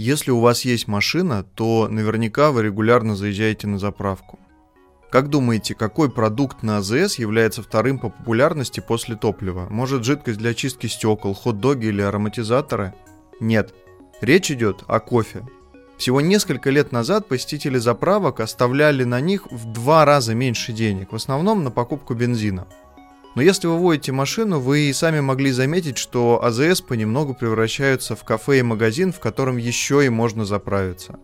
Если у вас есть машина, то наверняка вы регулярно заезжаете на заправку. Как думаете, какой продукт на АЗС является вторым по популярности после топлива? Может жидкость для очистки стекол, хот-доги или ароматизаторы? Нет. Речь идет о кофе. Всего несколько лет назад посетители заправок оставляли на них в два раза меньше денег, в основном на покупку бензина. Но если вы водите машину, вы и сами могли заметить, что АЗС понемногу превращаются в кафе и магазин, в котором еще и можно заправиться.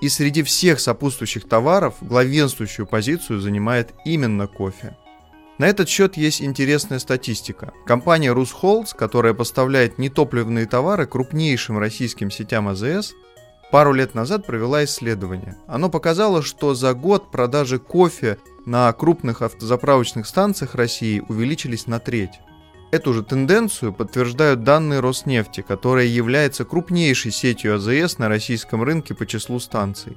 И среди всех сопутствующих товаров главенствующую позицию занимает именно кофе. На этот счет есть интересная статистика. Компания Русхолдс, которая поставляет нетопливные товары крупнейшим российским сетям АЗС, пару лет назад провела исследование. Оно показало, что за год продажи кофе на крупных автозаправочных станциях России увеличились на треть. Эту же тенденцию подтверждают данные Роснефти, которая является крупнейшей сетью АЗС на российском рынке по числу станций.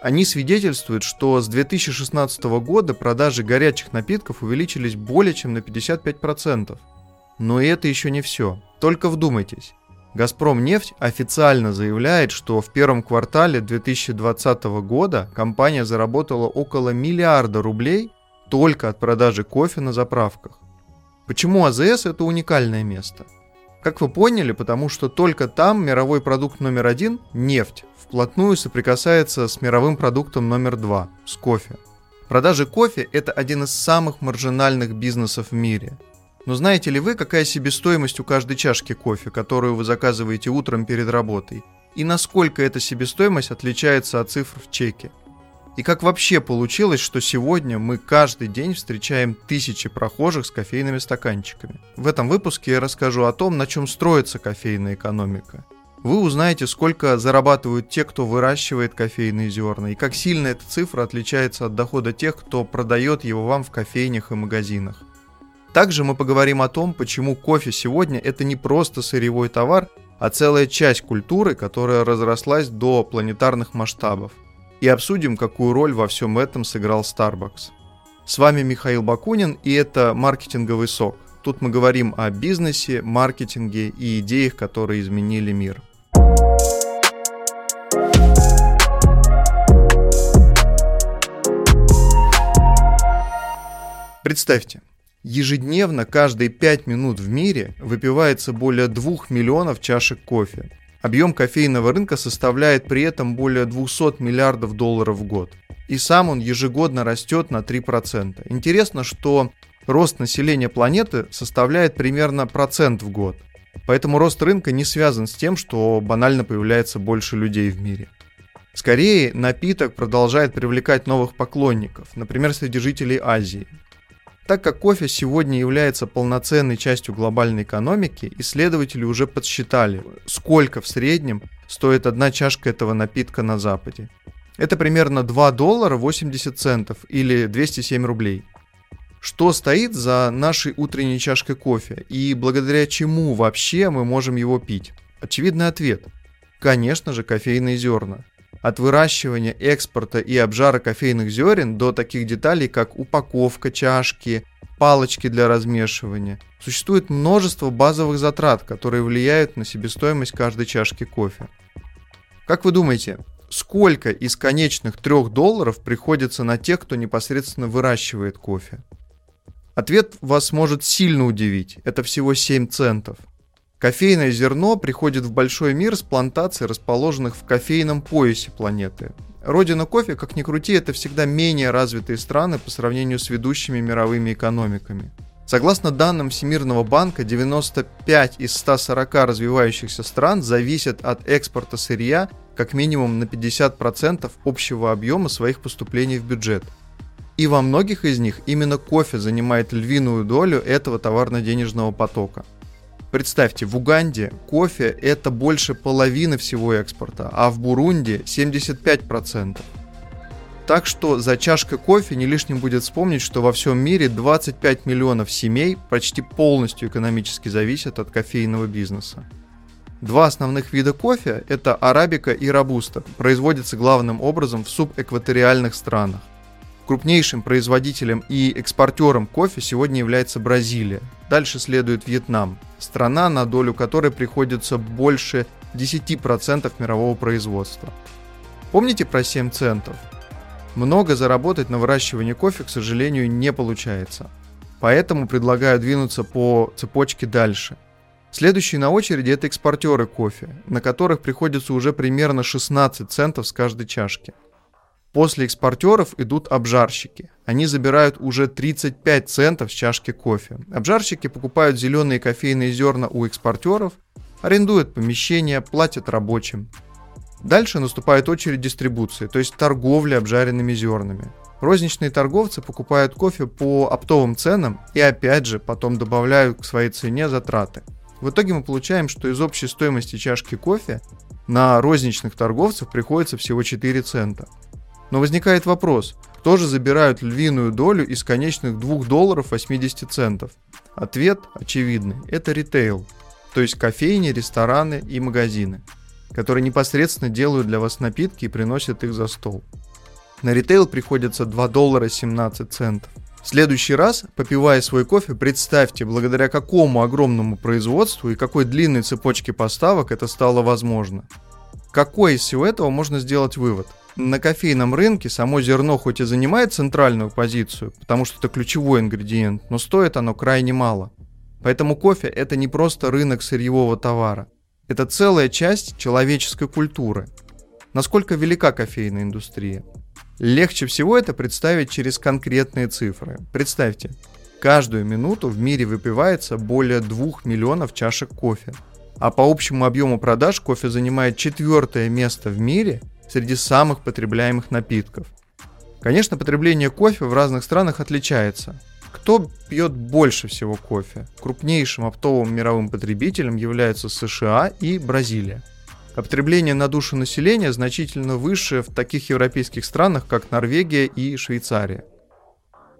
Они свидетельствуют, что с 2016 года продажи горячих напитков увеличились более чем на 55%. Но и это еще не все. Только вдумайтесь. «Газпром нефть» официально заявляет, что в первом квартале 2020 года компания заработала около миллиарда рублей только от продажи кофе на заправках. Почему АЗС это уникальное место? Как вы поняли, потому что только там мировой продукт номер один, нефть, вплотную соприкасается с мировым продуктом номер два, с кофе. Продажи кофе – это один из самых маржинальных бизнесов в мире – но знаете ли вы, какая себестоимость у каждой чашки кофе, которую вы заказываете утром перед работой? И насколько эта себестоимость отличается от цифр в чеке? И как вообще получилось, что сегодня мы каждый день встречаем тысячи прохожих с кофейными стаканчиками? В этом выпуске я расскажу о том, на чем строится кофейная экономика. Вы узнаете, сколько зарабатывают те, кто выращивает кофейные зерна, и как сильно эта цифра отличается от дохода тех, кто продает его вам в кофейнях и магазинах. Также мы поговорим о том, почему кофе сегодня это не просто сырьевой товар, а целая часть культуры, которая разрослась до планетарных масштабов. И обсудим, какую роль во всем этом сыграл Starbucks. С вами Михаил Бакунин, и это «Маркетинговый сок». Тут мы говорим о бизнесе, маркетинге и идеях, которые изменили мир. Представьте, Ежедневно, каждые 5 минут в мире выпивается более 2 миллионов чашек кофе. Объем кофейного рынка составляет при этом более 200 миллиардов долларов в год. И сам он ежегодно растет на 3%. Интересно, что рост населения планеты составляет примерно процент в год. Поэтому рост рынка не связан с тем, что банально появляется больше людей в мире. Скорее, напиток продолжает привлекать новых поклонников, например, среди жителей Азии. Так как кофе сегодня является полноценной частью глобальной экономики, исследователи уже подсчитали, сколько в среднем стоит одна чашка этого напитка на Западе. Это примерно 2 доллара 80 центов или 207 рублей. Что стоит за нашей утренней чашкой кофе и благодаря чему вообще мы можем его пить? Очевидный ответ. Конечно же, кофейные зерна от выращивания, экспорта и обжара кофейных зерен до таких деталей, как упаковка чашки, палочки для размешивания. Существует множество базовых затрат, которые влияют на себестоимость каждой чашки кофе. Как вы думаете, сколько из конечных 3 долларов приходится на тех, кто непосредственно выращивает кофе? Ответ вас может сильно удивить. Это всего 7 центов – Кофейное зерно приходит в большой мир с плантаций, расположенных в кофейном поясе планеты. Родина кофе, как ни крути, это всегда менее развитые страны по сравнению с ведущими мировыми экономиками. Согласно данным Всемирного банка, 95 из 140 развивающихся стран зависят от экспорта сырья как минимум на 50% общего объема своих поступлений в бюджет. И во многих из них именно кофе занимает львиную долю этого товарно-денежного потока – Представьте, в Уганде кофе это больше половины всего экспорта, а в Бурунди 75%. Так что за чашкой кофе не лишним будет вспомнить, что во всем мире 25 миллионов семей почти полностью экономически зависят от кофейного бизнеса. Два основных вида кофе – это арабика и робуста, производятся главным образом в субэкваториальных странах. Крупнейшим производителем и экспортером кофе сегодня является Бразилия. Дальше следует Вьетнам, страна, на долю которой приходится больше 10% мирового производства. Помните про 7 центов? Много заработать на выращивании кофе, к сожалению, не получается. Поэтому предлагаю двинуться по цепочке дальше. Следующие на очереди это экспортеры кофе, на которых приходится уже примерно 16 центов с каждой чашки. После экспортеров идут обжарщики. Они забирают уже 35 центов с чашки кофе. Обжарщики покупают зеленые кофейные зерна у экспортеров, арендуют помещения, платят рабочим. Дальше наступает очередь дистрибуции, то есть торговли обжаренными зернами. Розничные торговцы покупают кофе по оптовым ценам и опять же потом добавляют к своей цене затраты. В итоге мы получаем, что из общей стоимости чашки кофе на розничных торговцев приходится всего 4 цента. Но возникает вопрос, кто же забирают львиную долю из конечных 2 долларов 80 центов? Ответ очевидный – это ритейл, то есть кофейни, рестораны и магазины которые непосредственно делают для вас напитки и приносят их за стол. На ритейл приходится 2 доллара 17 центов. В следующий раз, попивая свой кофе, представьте, благодаря какому огромному производству и какой длинной цепочке поставок это стало возможно. Какой из всего этого можно сделать вывод? На кофейном рынке само зерно хоть и занимает центральную позицию, потому что это ключевой ингредиент, но стоит оно крайне мало. Поэтому кофе это не просто рынок сырьевого товара. Это целая часть человеческой культуры. Насколько велика кофейная индустрия? Легче всего это представить через конкретные цифры. Представьте, каждую минуту в мире выпивается более 2 миллионов чашек кофе. А по общему объему продаж кофе занимает четвертое место в мире среди самых потребляемых напитков. Конечно, потребление кофе в разных странах отличается. Кто пьет больше всего кофе? Крупнейшим оптовым мировым потребителем являются США и Бразилия. А потребление на душу населения значительно выше в таких европейских странах, как Норвегия и Швейцария.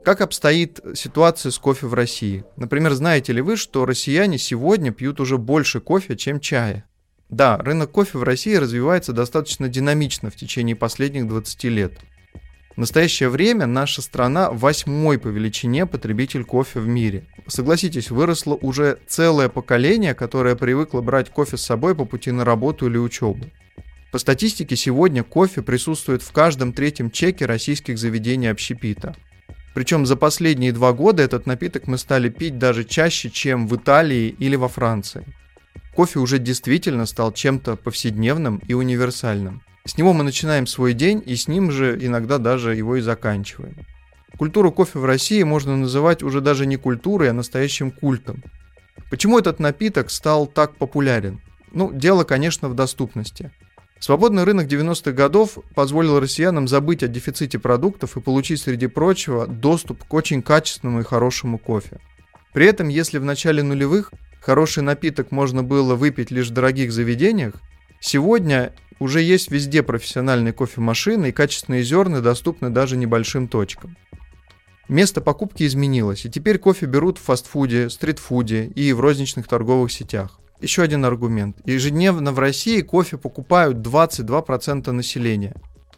Как обстоит ситуация с кофе в России? Например, знаете ли вы, что россияне сегодня пьют уже больше кофе, чем чая? Да, рынок кофе в России развивается достаточно динамично в течение последних 20 лет – в настоящее время наша страна восьмой по величине потребитель кофе в мире. Согласитесь, выросло уже целое поколение, которое привыкло брать кофе с собой по пути на работу или учебу. По статистике, сегодня кофе присутствует в каждом третьем чеке российских заведений общепита. Причем за последние два года этот напиток мы стали пить даже чаще, чем в Италии или во Франции. Кофе уже действительно стал чем-то повседневным и универсальным. С него мы начинаем свой день, и с ним же иногда даже его и заканчиваем. Культуру кофе в России можно называть уже даже не культурой, а настоящим культом. Почему этот напиток стал так популярен? Ну, дело, конечно, в доступности. Свободный рынок 90-х годов позволил россиянам забыть о дефиците продуктов и получить, среди прочего, доступ к очень качественному и хорошему кофе. При этом, если в начале нулевых хороший напиток можно было выпить лишь в дорогих заведениях, сегодня уже есть везде профессиональные кофемашины и качественные зерна доступны даже небольшим точкам. Место покупки изменилось, и теперь кофе берут в фастфуде, стритфуде и в розничных торговых сетях. Еще один аргумент. Ежедневно в России кофе покупают 22% населения,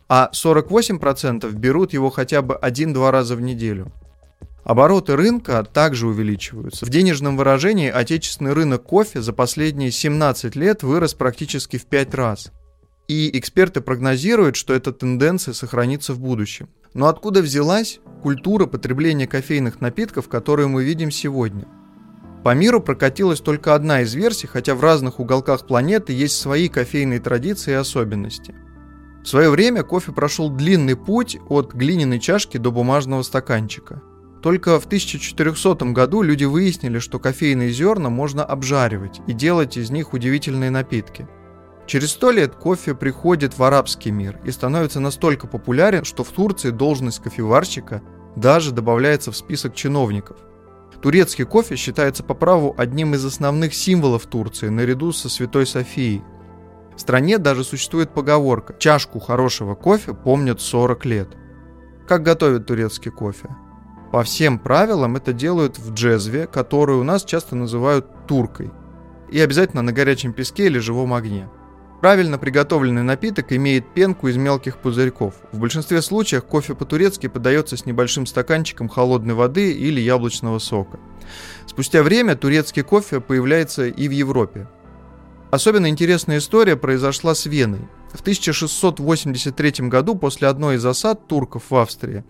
а 48% берут его хотя бы один-два раза в неделю. Обороты рынка также увеличиваются. В денежном выражении отечественный рынок кофе за последние 17 лет вырос практически в 5 раз. И эксперты прогнозируют, что эта тенденция сохранится в будущем. Но откуда взялась культура потребления кофейных напитков, которую мы видим сегодня? По миру прокатилась только одна из версий, хотя в разных уголках планеты есть свои кофейные традиции и особенности. В свое время кофе прошел длинный путь от глиняной чашки до бумажного стаканчика. Только в 1400 году люди выяснили, что кофейные зерна можно обжаривать и делать из них удивительные напитки – Через сто лет кофе приходит в арабский мир и становится настолько популярен, что в Турции должность кофеварщика даже добавляется в список чиновников. Турецкий кофе считается по праву одним из основных символов Турции наряду со Святой Софией. В стране даже существует поговорка «чашку хорошего кофе помнят 40 лет». Как готовят турецкий кофе? По всем правилам это делают в джезве, которую у нас часто называют туркой, и обязательно на горячем песке или живом огне. Правильно приготовленный напиток имеет пенку из мелких пузырьков. В большинстве случаев кофе по-турецки подается с небольшим стаканчиком холодной воды или яблочного сока. Спустя время турецкий кофе появляется и в Европе. Особенно интересная история произошла с Веной. В 1683 году после одной из засад турков в Австрии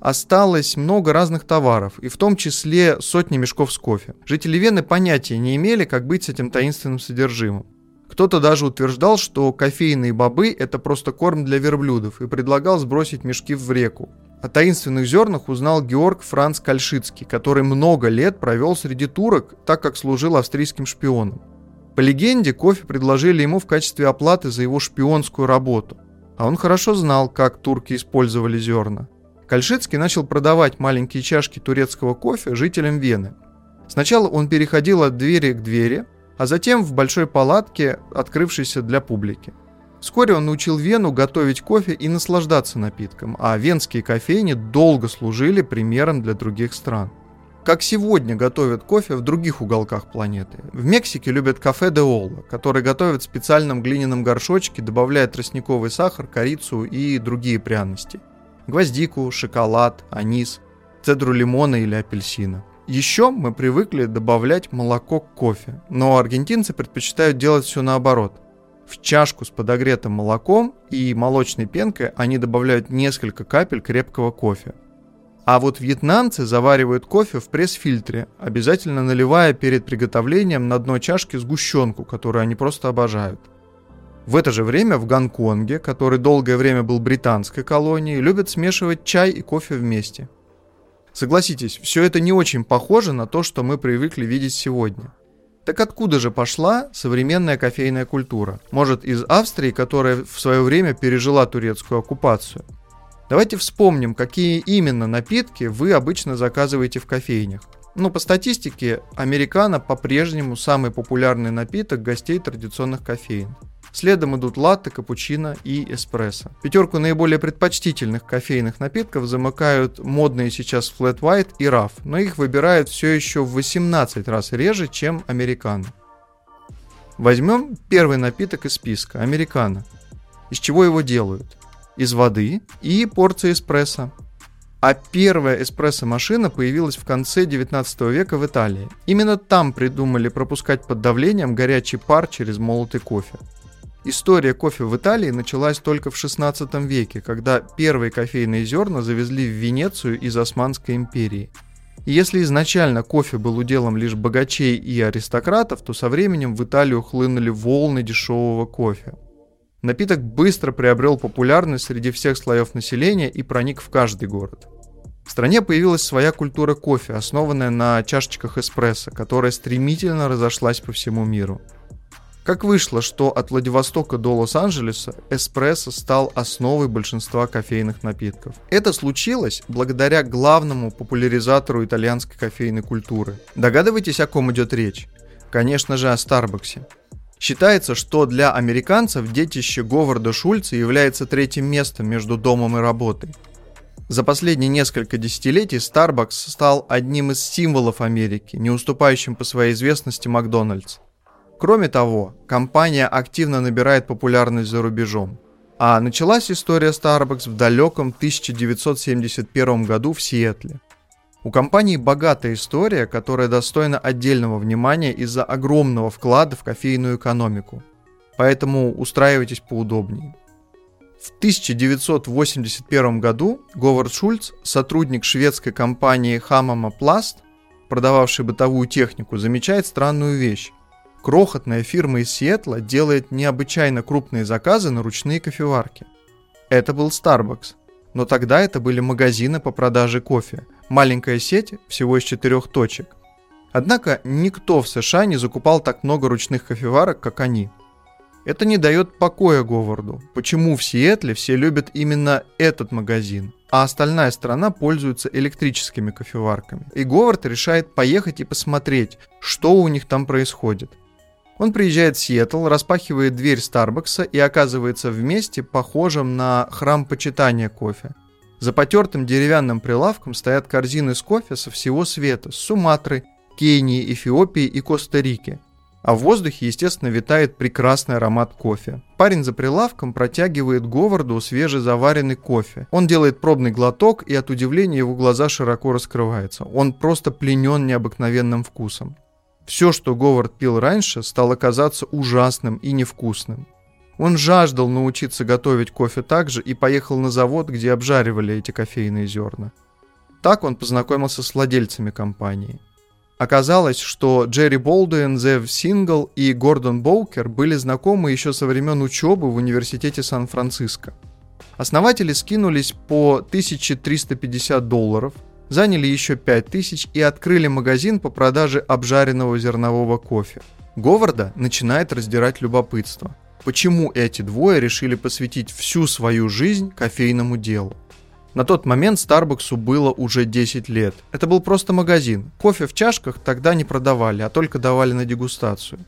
осталось много разных товаров, и в том числе сотни мешков с кофе. Жители Вены понятия не имели, как быть с этим таинственным содержимым. Кто-то даже утверждал, что кофейные бобы – это просто корм для верблюдов, и предлагал сбросить мешки в реку. О таинственных зернах узнал Георг Франц Кальшицкий, который много лет провел среди турок, так как служил австрийским шпионом. По легенде, кофе предложили ему в качестве оплаты за его шпионскую работу. А он хорошо знал, как турки использовали зерна. Кальшицкий начал продавать маленькие чашки турецкого кофе жителям Вены. Сначала он переходил от двери к двери, а затем в большой палатке, открывшейся для публики. Вскоре он научил Вену готовить кофе и наслаждаться напитком, а венские кофейни долго служили примером для других стран. Как сегодня готовят кофе в других уголках планеты. В Мексике любят кафе де Олла, который готовят в специальном глиняном горшочке, добавляя тростниковый сахар, корицу и другие пряности гвоздику, шоколад, анис, цедру лимона или апельсина. Еще мы привыкли добавлять молоко к кофе, но аргентинцы предпочитают делать все наоборот. В чашку с подогретым молоком и молочной пенкой они добавляют несколько капель крепкого кофе. А вот вьетнамцы заваривают кофе в пресс-фильтре, обязательно наливая перед приготовлением на дно чашки сгущенку, которую они просто обожают. В это же время в Гонконге, который долгое время был британской колонией, любят смешивать чай и кофе вместе. Согласитесь, все это не очень похоже на то, что мы привыкли видеть сегодня. Так откуда же пошла современная кофейная культура? Может, из Австрии, которая в свое время пережила турецкую оккупацию? Давайте вспомним, какие именно напитки вы обычно заказываете в кофейнях. Ну, по статистике, американо по-прежнему самый популярный напиток гостей традиционных кофеин. Следом идут латте, капучино и эспрессо. Пятерку наиболее предпочтительных кофейных напитков замыкают модные сейчас Flat White и RAF, но их выбирают все еще в 18 раз реже, чем американо. Возьмем первый напиток из списка – американо. Из чего его делают? Из воды и порции эспрессо. А первая эспрессо-машина появилась в конце 19 века в Италии. Именно там придумали пропускать под давлением горячий пар через молотый кофе. История кофе в Италии началась только в 16 веке, когда первые кофейные зерна завезли в Венецию из Османской империи. И если изначально кофе был уделом лишь богачей и аристократов, то со временем в Италию хлынули волны дешевого кофе. Напиток быстро приобрел популярность среди всех слоев населения и проник в каждый город. В стране появилась своя культура кофе, основанная на чашечках эспрессо, которая стремительно разошлась по всему миру – как вышло, что от Владивостока до Лос-Анджелеса эспрессо стал основой большинства кофейных напитков? Это случилось благодаря главному популяризатору итальянской кофейной культуры. Догадываетесь, о ком идет речь? Конечно же, о Старбаксе. Считается, что для американцев детище Говарда Шульца является третьим местом между домом и работой. За последние несколько десятилетий Starbucks стал одним из символов Америки, не уступающим по своей известности Макдональдс. Кроме того, компания активно набирает популярность за рубежом. А началась история Starbucks в далеком 1971 году в Сиэтле. У компании богатая история, которая достойна отдельного внимания из-за огромного вклада в кофейную экономику. Поэтому устраивайтесь поудобнее. В 1981 году Говард Шульц, сотрудник шведской компании Hamama Plast, продававший бытовую технику, замечает странную вещь крохотная фирма из Сиэтла делает необычайно крупные заказы на ручные кофеварки. Это был Starbucks. Но тогда это были магазины по продаже кофе. Маленькая сеть всего из четырех точек. Однако никто в США не закупал так много ручных кофеварок, как они. Это не дает покоя Говарду. Почему в Сиэтле все любят именно этот магазин, а остальная страна пользуется электрическими кофеварками. И Говард решает поехать и посмотреть, что у них там происходит. Он приезжает в Сиэтл, распахивает дверь Старбакса и оказывается в месте, похожем на храм почитания кофе. За потертым деревянным прилавком стоят корзины с кофе со всего света, с Суматры, Кении, Эфиопии и Коста-Рики. А в воздухе, естественно, витает прекрасный аромат кофе. Парень за прилавком протягивает Говарду свежезаваренный кофе. Он делает пробный глоток, и от удивления его глаза широко раскрываются. Он просто пленен необыкновенным вкусом. Все, что Говард пил раньше, стало казаться ужасным и невкусным. Он жаждал научиться готовить кофе так же и поехал на завод, где обжаривали эти кофейные зерна. Так он познакомился с владельцами компании. Оказалось, что Джерри Болдуин, Зев Сингл и Гордон Боукер были знакомы еще со времен учебы в Университете Сан-Франциско. Основатели скинулись по 1350 долларов, заняли еще 5000 и открыли магазин по продаже обжаренного зернового кофе. Говарда начинает раздирать любопытство. Почему эти двое решили посвятить всю свою жизнь кофейному делу? На тот момент Старбаксу было уже 10 лет. Это был просто магазин. Кофе в чашках тогда не продавали, а только давали на дегустацию.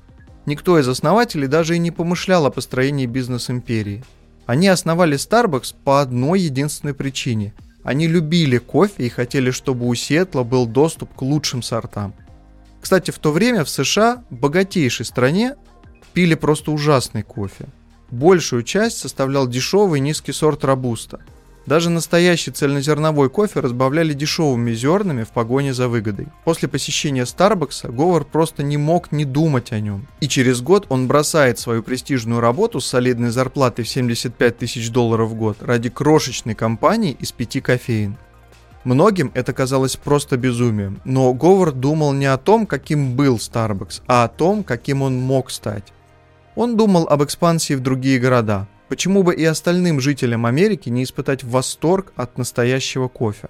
Никто из основателей даже и не помышлял о построении бизнес-империи. Они основали Starbucks по одной единственной причине. Они любили кофе и хотели, чтобы у Сиэтла был доступ к лучшим сортам. Кстати, в то время в США, богатейшей стране, пили просто ужасный кофе. Большую часть составлял дешевый низкий сорт робуста – даже настоящий цельнозерновой кофе разбавляли дешевыми зернами в погоне за выгодой. После посещения Старбакса Говард просто не мог не думать о нем. И через год он бросает свою престижную работу с солидной зарплатой в 75 тысяч долларов в год ради крошечной компании из пяти кофеин. Многим это казалось просто безумием, но Говард думал не о том, каким был Starbucks, а о том, каким он мог стать. Он думал об экспансии в другие города – Почему бы и остальным жителям Америки не испытать восторг от настоящего кофе?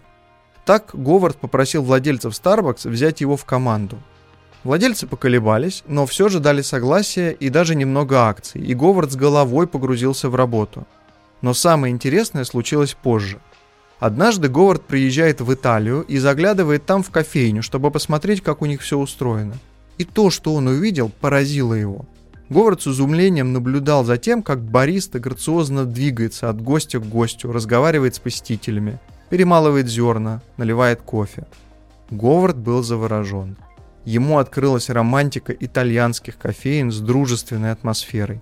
Так Говард попросил владельцев Starbucks взять его в команду. Владельцы поколебались, но все же дали согласие и даже немного акций, и Говард с головой погрузился в работу. Но самое интересное случилось позже. Однажды Говард приезжает в Италию и заглядывает там в кофейню, чтобы посмотреть, как у них все устроено. И то, что он увидел, поразило его – Говард с изумлением наблюдал за тем, как бариста грациозно двигается от гостя к гостю, разговаривает с посетителями, перемалывает зерна, наливает кофе. Говард был заворожен. Ему открылась романтика итальянских кофеин с дружественной атмосферой.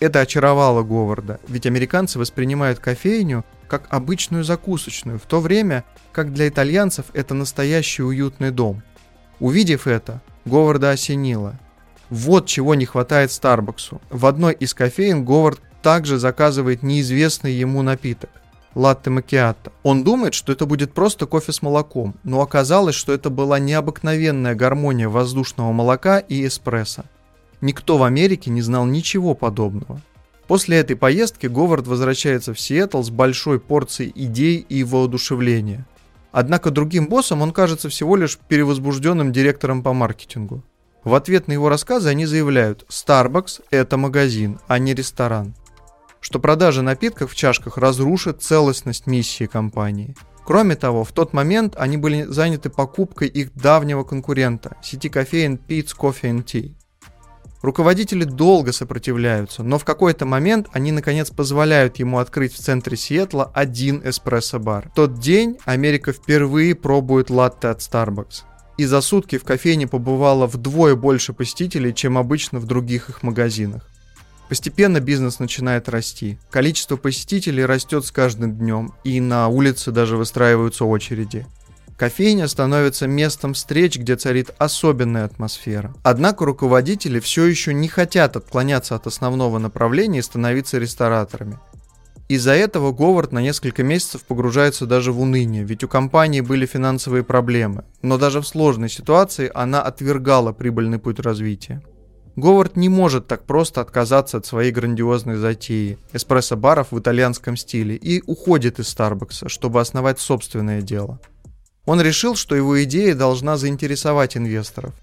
Это очаровало Говарда, ведь американцы воспринимают кофейню как обычную закусочную, в то время как для итальянцев это настоящий уютный дом. Увидев это, Говарда осенило. Вот чего не хватает Старбаксу. В одной из кофеин Говард также заказывает неизвестный ему напиток – латте макиатто. Он думает, что это будет просто кофе с молоком, но оказалось, что это была необыкновенная гармония воздушного молока и эспрессо. Никто в Америке не знал ничего подобного. После этой поездки Говард возвращается в Сиэтл с большой порцией идей и воодушевления. Однако другим боссом он кажется всего лишь перевозбужденным директором по маркетингу. В ответ на его рассказы они заявляют, Starbucks – это магазин, а не ресторан. Что продажа напитков в чашках разрушит целостность миссии компании. Кроме того, в тот момент они были заняты покупкой их давнего конкурента – сети кофеин Pete's Coffee and Tea. Руководители долго сопротивляются, но в какой-то момент они наконец позволяют ему открыть в центре Сиэтла один эспрессо-бар. В тот день Америка впервые пробует латте от Starbucks и за сутки в кофейне побывало вдвое больше посетителей, чем обычно в других их магазинах. Постепенно бизнес начинает расти. Количество посетителей растет с каждым днем, и на улице даже выстраиваются очереди. Кофейня становится местом встреч, где царит особенная атмосфера. Однако руководители все еще не хотят отклоняться от основного направления и становиться рестораторами. Из-за этого Говард на несколько месяцев погружается даже в уныние, ведь у компании были финансовые проблемы. Но даже в сложной ситуации она отвергала прибыльный путь развития. Говард не может так просто отказаться от своей грандиозной затеи – эспрессо-баров в итальянском стиле и уходит из Старбакса, чтобы основать собственное дело. Он решил, что его идея должна заинтересовать инвесторов.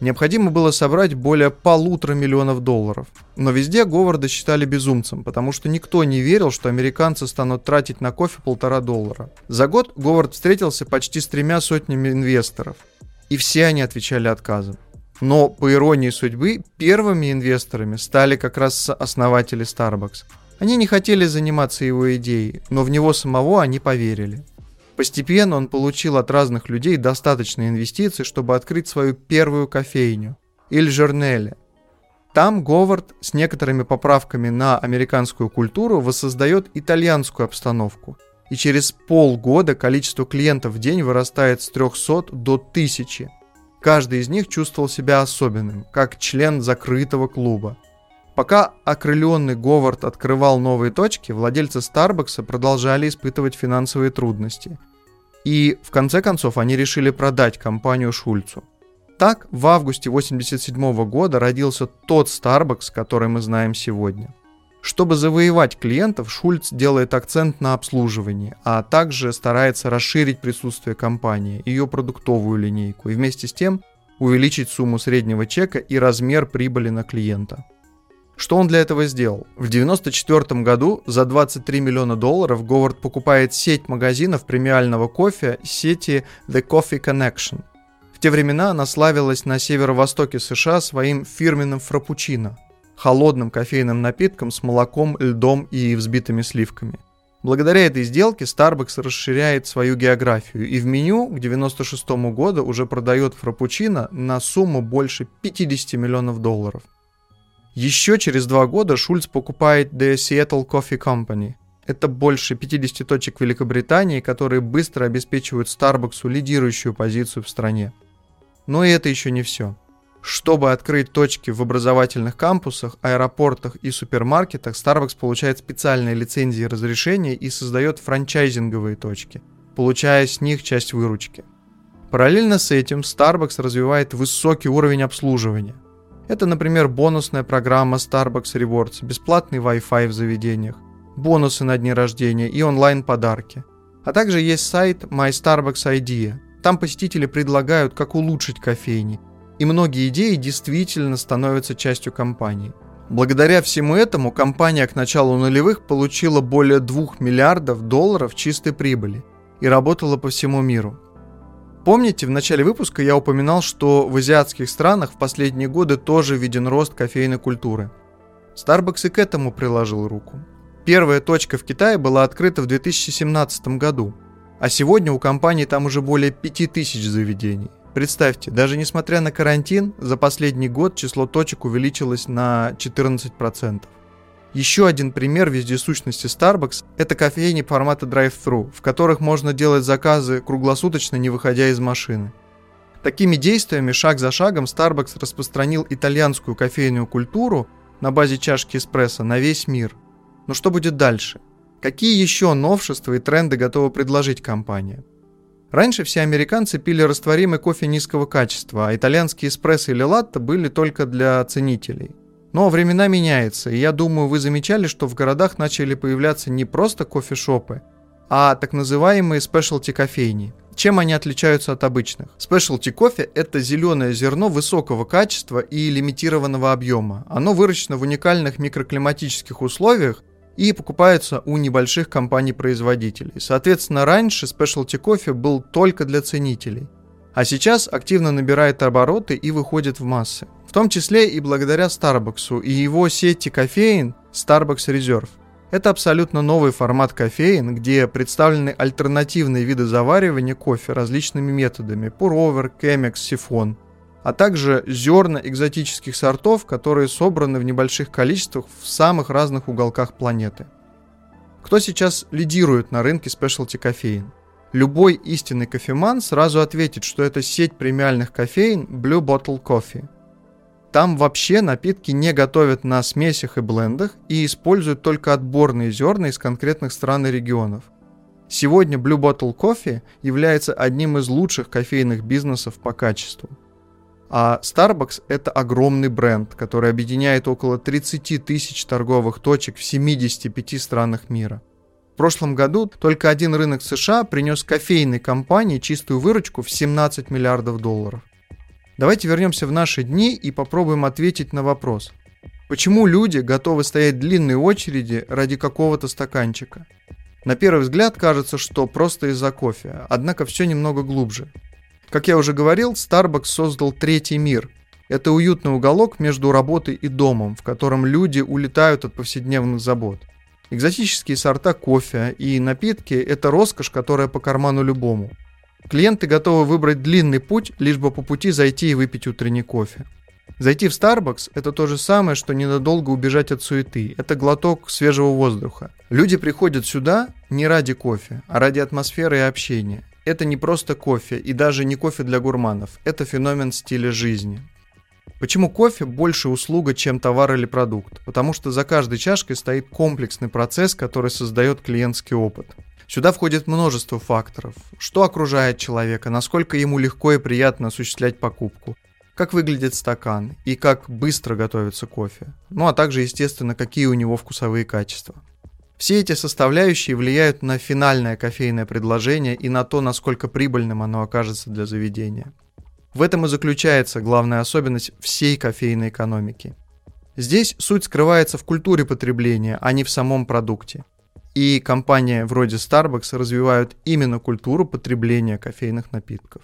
Необходимо было собрать более полутора миллионов долларов. Но везде Говарда считали безумцем, потому что никто не верил, что американцы станут тратить на кофе полтора доллара. За год Говард встретился почти с тремя сотнями инвесторов. И все они отвечали отказом. Но, по иронии судьбы, первыми инвесторами стали как раз основатели Starbucks. Они не хотели заниматься его идеей, но в него самого они поверили. Постепенно он получил от разных людей достаточно инвестиций, чтобы открыть свою первую кофейню – Иль Жернеле. Там Говард с некоторыми поправками на американскую культуру воссоздает итальянскую обстановку. И через полгода количество клиентов в день вырастает с 300 до 1000. Каждый из них чувствовал себя особенным, как член закрытого клуба. Пока окрыленный Говард открывал новые точки, владельцы Старбакса продолжали испытывать финансовые трудности. И в конце концов они решили продать компанию Шульцу. Так, в августе 1987 года родился тот Starbucks, который мы знаем сегодня. Чтобы завоевать клиентов, Шульц делает акцент на обслуживании, а также старается расширить присутствие компании, ее продуктовую линейку и вместе с тем увеличить сумму среднего чека и размер прибыли на клиента. Что он для этого сделал? В 1994 году за 23 миллиона долларов Говард покупает сеть магазинов премиального кофе сети The Coffee Connection. В те времена она славилась на северо-востоке США своим фирменным фрапучино – холодным кофейным напитком с молоком, льдом и взбитыми сливками. Благодаря этой сделке Starbucks расширяет свою географию и в меню к 1996 году уже продает фрапучино на сумму больше 50 миллионов долларов – еще через два года Шульц покупает The Seattle Coffee Company. Это больше 50 точек Великобритании, которые быстро обеспечивают Starbucks лидирующую позицию в стране. Но и это еще не все. Чтобы открыть точки в образовательных кампусах, аэропортах и супермаркетах, Starbucks получает специальные лицензии и разрешения и создает франчайзинговые точки, получая с них часть выручки. Параллельно с этим Starbucks развивает высокий уровень обслуживания. Это, например, бонусная программа Starbucks Rewards, бесплатный Wi-Fi в заведениях, бонусы на дни рождения и онлайн-подарки. А также есть сайт My Starbucks Idea. Там посетители предлагают, как улучшить кофейни. И многие идеи действительно становятся частью компании. Благодаря всему этому компания к началу нулевых получила более 2 миллиардов долларов чистой прибыли и работала по всему миру. Помните, в начале выпуска я упоминал, что в азиатских странах в последние годы тоже виден рост кофейной культуры. Starbucks и к этому приложил руку. Первая точка в Китае была открыта в 2017 году, а сегодня у компании там уже более 5000 заведений. Представьте, даже несмотря на карантин, за последний год число точек увеличилось на 14%. Еще один пример вездесущности Starbucks – это кофейни формата drive-thru, в которых можно делать заказы круглосуточно, не выходя из машины. Такими действиями шаг за шагом Starbucks распространил итальянскую кофейную культуру на базе чашки эспрессо на весь мир. Но что будет дальше? Какие еще новшества и тренды готова предложить компания? Раньше все американцы пили растворимый кофе низкого качества, а итальянские эспрессо или латте были только для ценителей – но времена меняются, и я думаю, вы замечали, что в городах начали появляться не просто кофешопы, а так называемые спешлти кофейни. Чем они отличаются от обычных? Спешлти кофе – это зеленое зерно высокого качества и лимитированного объема. Оно выращено в уникальных микроклиматических условиях и покупается у небольших компаний-производителей. Соответственно, раньше спешлти кофе был только для ценителей, а сейчас активно набирает обороты и выходит в массы том числе и благодаря Starbucks и его сети кофеин Starbucks Reserve. Это абсолютно новый формат кофеин, где представлены альтернативные виды заваривания кофе различными методами – пуровер, кемекс, сифон, а также зерна экзотических сортов, которые собраны в небольших количествах в самых разных уголках планеты. Кто сейчас лидирует на рынке спешлти кофеин? Любой истинный кофеман сразу ответит, что это сеть премиальных кофеин Blue Bottle Coffee – там вообще напитки не готовят на смесях и блендах и используют только отборные зерна из конкретных стран и регионов. Сегодня Blue Bottle Coffee является одним из лучших кофейных бизнесов по качеству. А Starbucks – это огромный бренд, который объединяет около 30 тысяч торговых точек в 75 странах мира. В прошлом году только один рынок США принес кофейной компании чистую выручку в 17 миллиардов долларов. Давайте вернемся в наши дни и попробуем ответить на вопрос. Почему люди готовы стоять длинной очереди ради какого-то стаканчика? На первый взгляд кажется, что просто из-за кофе, однако все немного глубже. Как я уже говорил, Starbucks создал третий мир. Это уютный уголок между работой и домом, в котором люди улетают от повседневных забот. Экзотические сорта кофе и напитки – это роскошь, которая по карману любому – Клиенты готовы выбрать длинный путь, лишь бы по пути зайти и выпить утренний кофе. Зайти в Starbucks – это то же самое, что ненадолго убежать от суеты. Это глоток свежего воздуха. Люди приходят сюда не ради кофе, а ради атмосферы и общения. Это не просто кофе и даже не кофе для гурманов. Это феномен стиля жизни. Почему кофе больше услуга, чем товар или продукт? Потому что за каждой чашкой стоит комплексный процесс, который создает клиентский опыт. Сюда входит множество факторов. Что окружает человека, насколько ему легко и приятно осуществлять покупку, как выглядит стакан и как быстро готовится кофе. Ну а также, естественно, какие у него вкусовые качества. Все эти составляющие влияют на финальное кофейное предложение и на то, насколько прибыльным оно окажется для заведения. В этом и заключается главная особенность всей кофейной экономики. Здесь суть скрывается в культуре потребления, а не в самом продукте. И компании вроде Starbucks развивают именно культуру потребления кофейных напитков.